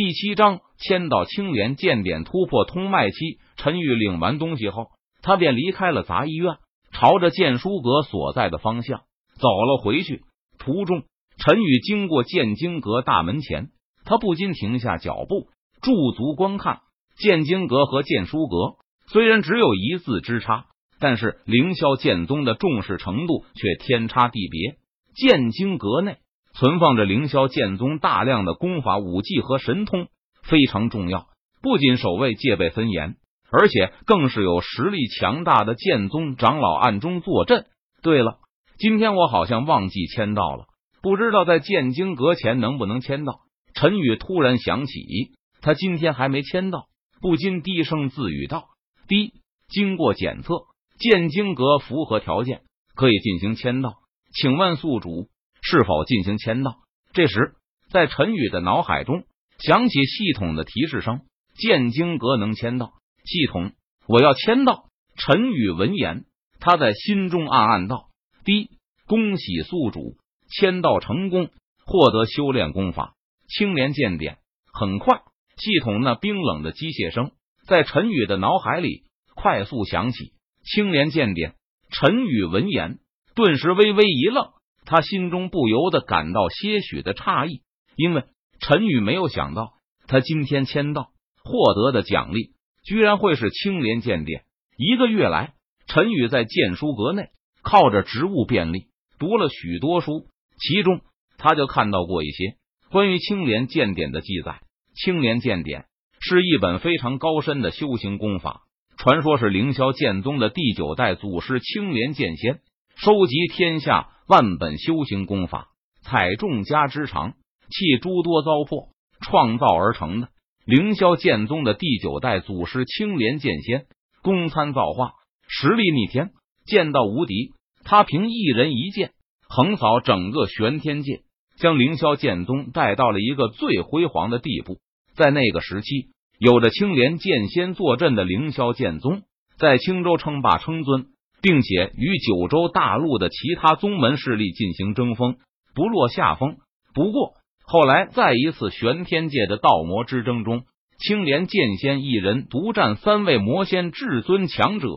第七章，签到青莲见点突破通脉期。陈宇领完东西后，他便离开了杂医院，朝着剑书阁所在的方向走了回去。途中，陈宇经过剑经阁大门前，他不禁停下脚步，驻足观看。剑经阁和剑书阁虽然只有一字之差，但是凌霄剑宗的重视程度却天差地别。剑经阁内。存放着凌霄剑宗大量的功法、武技和神通，非常重要。不仅守卫戒备森严，而且更是有实力强大的剑宗长老暗中坐镇。对了，今天我好像忘记签到了，不知道在剑经阁前能不能签到？陈宇突然想起，他今天还没签到，不禁低声自语道：“第一，经过检测，剑经阁符合条件，可以进行签到。请问宿主？”是否进行签到？这时，在陈宇的脑海中响起系统的提示声：“剑经阁能签到。”系统，我要签到。陈宇闻言，他在心中暗暗道：“第一，恭喜宿主签到成功，获得修炼功法青莲剑典。”很快，系统那冰冷的机械声在陈宇的脑海里快速响起：“青莲剑典。”陈宇闻言，顿时微微一愣。他心中不由得感到些许的诧异，因为陈宇没有想到，他今天签到获得的奖励居然会是青莲剑典。一个月来，陈宇在剑书阁内靠着职务便利读了许多书，其中他就看到过一些关于青莲剑典的记载。青莲剑典是一本非常高深的修行功法，传说是凌霄剑宗的第九代祖师青莲剑仙收集天下。万本修行功法，采众家之长，弃诸多糟粕，创造而成的凌霄剑宗的第九代祖师青莲剑仙，功参造化，实力逆天，剑道无敌。他凭一人一剑，横扫整个玄天界，将凌霄剑宗带到了一个最辉煌的地步。在那个时期，有着青莲剑仙坐镇的凌霄剑宗，在青州称霸称尊。并且与九州大陆的其他宗门势力进行争锋，不落下风。不过后来在一次玄天界的道魔之争中，青莲剑仙一人独占三位魔仙至尊强者，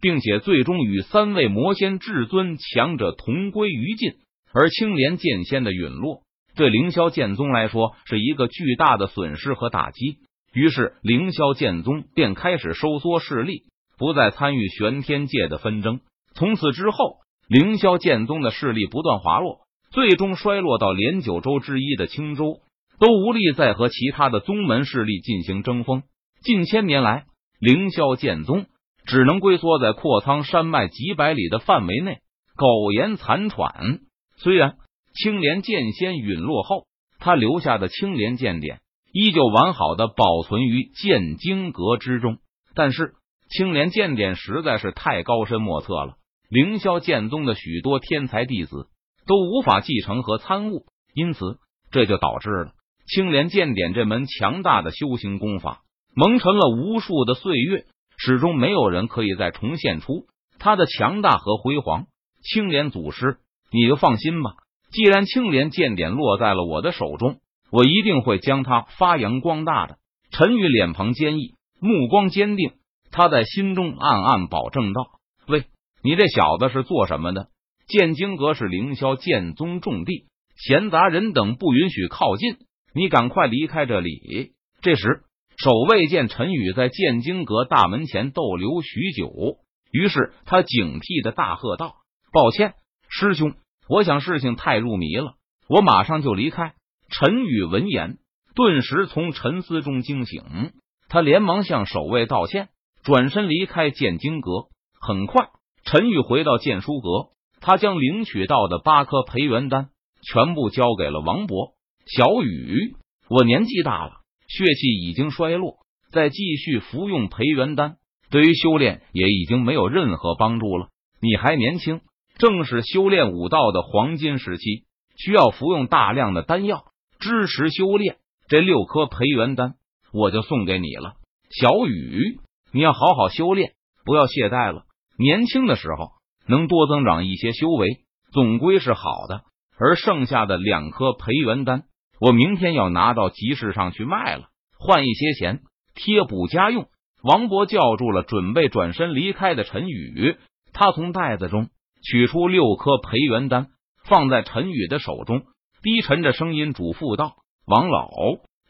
并且最终与三位魔仙至尊强者同归于尽。而青莲剑仙的陨落，对凌霄剑宗来说是一个巨大的损失和打击。于是凌霄剑宗便开始收缩势力。不再参与玄天界的纷争。从此之后，凌霄剑宗的势力不断滑落，最终衰落到连九州之一的青州都无力再和其他的宗门势力进行争锋。近千年来，凌霄剑宗只能龟缩在阔苍山脉几百里的范围内，苟延残喘。虽然青莲剑仙陨落后，他留下的青莲剑典依旧完好的保存于剑经阁之中，但是。青莲剑典实在是太高深莫测了，凌霄剑宗的许多天才弟子都无法继承和参悟，因此这就导致了青莲剑典这门强大的修行功法蒙尘了无数的岁月，始终没有人可以再重现出它的强大和辉煌。青莲祖师，你就放心吧，既然青莲剑典落在了我的手中，我一定会将它发扬光大的。陈宇脸庞坚毅，目光坚定。他在心中暗暗保证道：“喂，你这小子是做什么的？剑经阁是凌霄剑宗重地，闲杂人等不允许靠近。你赶快离开这里。”这时，守卫见陈宇在剑经阁大门前逗留许久，于是他警惕的大喝道：“抱歉，师兄，我想事情太入迷了，我马上就离开。”陈宇闻言，顿时从沉思中惊醒，他连忙向守卫道歉。转身离开剑经阁。很快，陈宇回到剑书阁，他将领取到的八颗培元丹全部交给了王博。小雨，我年纪大了，血气已经衰落，再继续服用培元丹，对于修炼也已经没有任何帮助了。你还年轻，正是修炼武道的黄金时期，需要服用大量的丹药支持修炼。这六颗培元丹，我就送给你了，小雨。你要好好修炼，不要懈怠了。年轻的时候能多增长一些修为，总归是好的。而剩下的两颗培元丹，我明天要拿到集市上去卖了，换一些钱贴补家用。王博叫住了准备转身离开的陈宇，他从袋子中取出六颗培元丹，放在陈宇的手中，低沉着声音嘱咐道：“王老，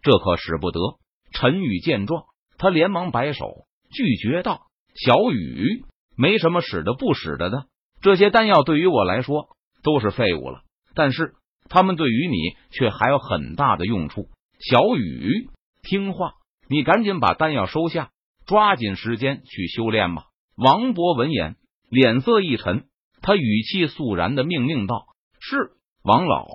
这可使不得。”陈宇见状，他连忙摆手拒绝道：“小雨，没什么使的不使的的，这些丹药对于我来说都是废物了。但是他们对于你却还有很大的用处。小雨，听话，你赶紧把丹药收下。”抓紧时间去修炼吧。王博闻言，脸色一沉，他语气肃然的命令道：“是，王老，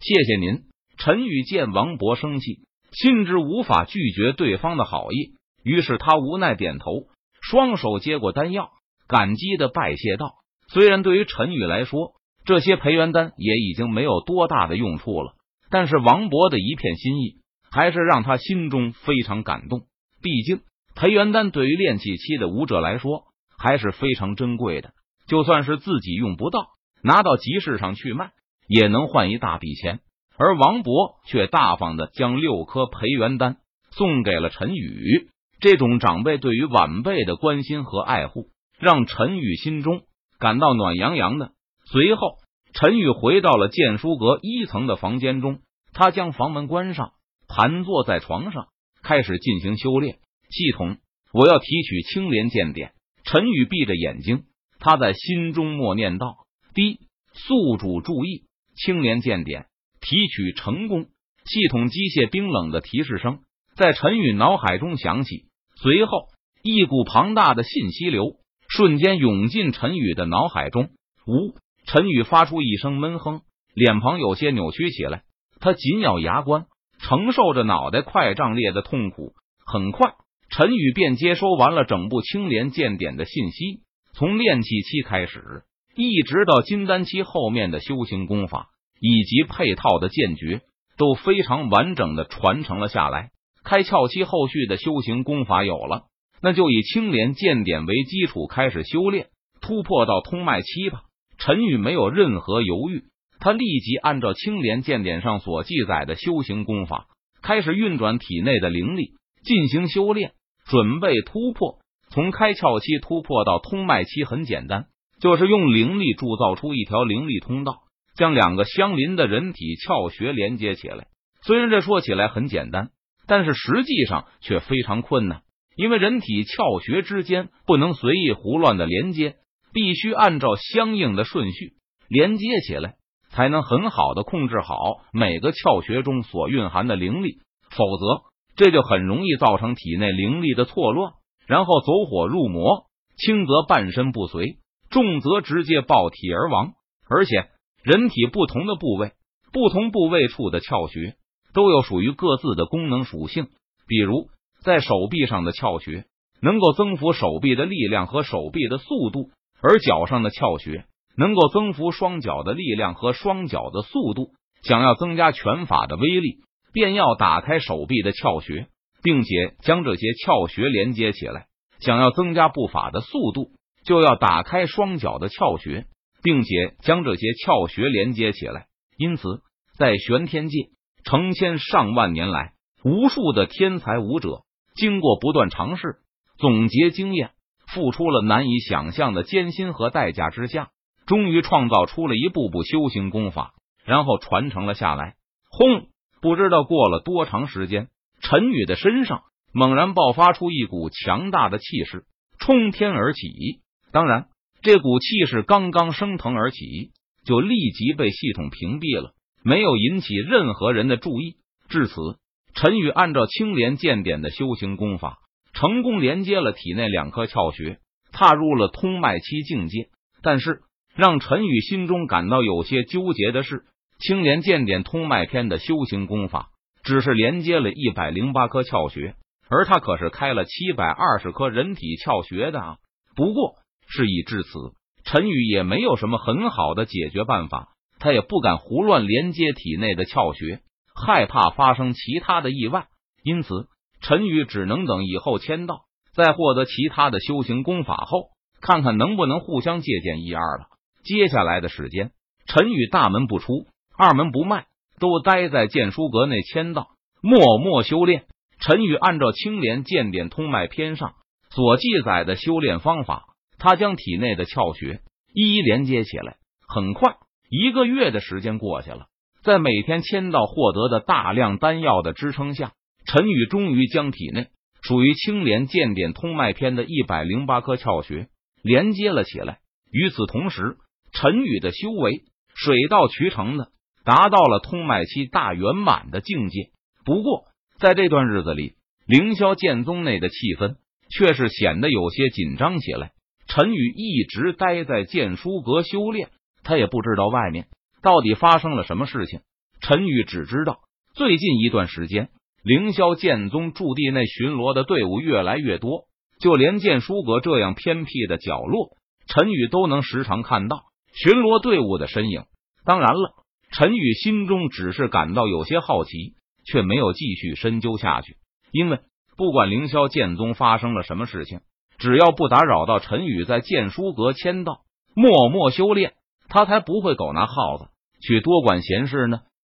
谢谢您。”陈宇见王博生气，心知无法拒绝对方的好意，于是他无奈点头，双手接过丹药，感激的拜谢道：“虽然对于陈宇来说，这些培元丹也已经没有多大的用处了，但是王博的一片心意，还是让他心中非常感动。毕竟。”培元丹对于练气期的武者来说还是非常珍贵的，就算是自己用不到，拿到集市上去卖，也能换一大笔钱。而王博却大方的将六颗培元丹送给了陈宇，这种长辈对于晚辈的关心和爱护，让陈宇心中感到暖洋洋的。随后，陈宇回到了剑书阁一层的房间中，他将房门关上，盘坐在床上，开始进行修炼。系统，我要提取青莲剑典。陈宇闭着眼睛，他在心中默念道：“滴，宿主注意，青莲剑典提取成功。”系统机械冰冷的提示声在陈宇脑海中响起，随后一股庞大的信息流瞬间涌进陈宇的脑海中。呜！陈宇发出一声闷哼，脸庞有些扭曲起来，他紧咬牙关，承受着脑袋快胀裂的痛苦。很快。陈宇便接收完了整部青莲剑典的信息，从炼气期开始，一直到金丹期后面的修行功法以及配套的剑诀，都非常完整的传承了下来。开窍期后续的修行功法有了，那就以青莲剑典为基础开始修炼，突破到通脉期吧。陈宇没有任何犹豫，他立即按照青莲剑典上所记载的修行功法，开始运转体内的灵力进行修炼。准备突破，从开窍期突破到通脉期很简单，就是用灵力铸造出一条灵力通道，将两个相邻的人体窍穴连接起来。虽然这说起来很简单，但是实际上却非常困难，因为人体窍穴之间不能随意胡乱的连接，必须按照相应的顺序连接起来，才能很好的控制好每个窍穴中所蕴含的灵力，否则。这就很容易造成体内灵力的错乱，然后走火入魔，轻则半身不遂，重则直接爆体而亡。而且，人体不同的部位、不同部位处的窍穴都有属于各自的功能属性。比如，在手臂上的窍穴能够增幅手臂的力量和手臂的速度，而脚上的窍穴能够增幅双脚的力量和双脚的速度。想要增加拳法的威力。便要打开手臂的窍穴，并且将这些窍穴连接起来。想要增加步法的速度，就要打开双脚的窍穴，并且将这些窍穴连接起来。因此，在玄天界，成千上万年来，无数的天才武者经过不断尝试、总结经验，付出了难以想象的艰辛和代价之下，终于创造出了一步步修行功法，然后传承了下来。轰！不知道过了多长时间，陈宇的身上猛然爆发出一股强大的气势，冲天而起。当然，这股气势刚刚升腾而起，就立即被系统屏蔽了，没有引起任何人的注意。至此，陈宇按照青莲剑典的修行功法，成功连接了体内两颗窍穴，踏入了通脉期境界。但是，让陈宇心中感到有些纠结的是。青莲剑典通脉篇的修行功法，只是连接了一百零八颗窍穴，而他可是开了七百二十颗人体窍穴的啊！不过事已至此，陈宇也没有什么很好的解决办法，他也不敢胡乱连接体内的窍穴，害怕发生其他的意外，因此陈宇只能等以后签到，在获得其他的修行功法后，看看能不能互相借鉴一二了。接下来的时间，陈宇大门不出。二门不迈，都待在剑书阁内签到，默默修炼。陈宇按照《青莲剑典通脉篇》上所记载的修炼方法，他将体内的窍穴一一连接起来。很快，一个月的时间过去了，在每天签到获得的大量丹药的支撑下，陈宇终于将体内属于《青莲剑典通脉篇》的一百零八颗窍穴连接了起来。与此同时，陈宇的修为水到渠成的达到了通脉期大圆满的境界。不过，在这段日子里，凌霄剑宗内的气氛却是显得有些紧张起来。陈宇一直待在剑书阁修炼，他也不知道外面到底发生了什么事情。陈宇只知道，最近一段时间，凌霄剑宗驻地内巡逻的队伍越来越多，就连剑书阁这样偏僻的角落，陈宇都能时常看到巡逻队伍的身影。当然了，陈宇心中只是感到有些好奇。却没有继续深究下去，因为不管凌霄剑宗发生了什么事情，只要不打扰到陈宇在剑书阁签到、默默修炼，他才不会狗拿耗子去多管闲事呢。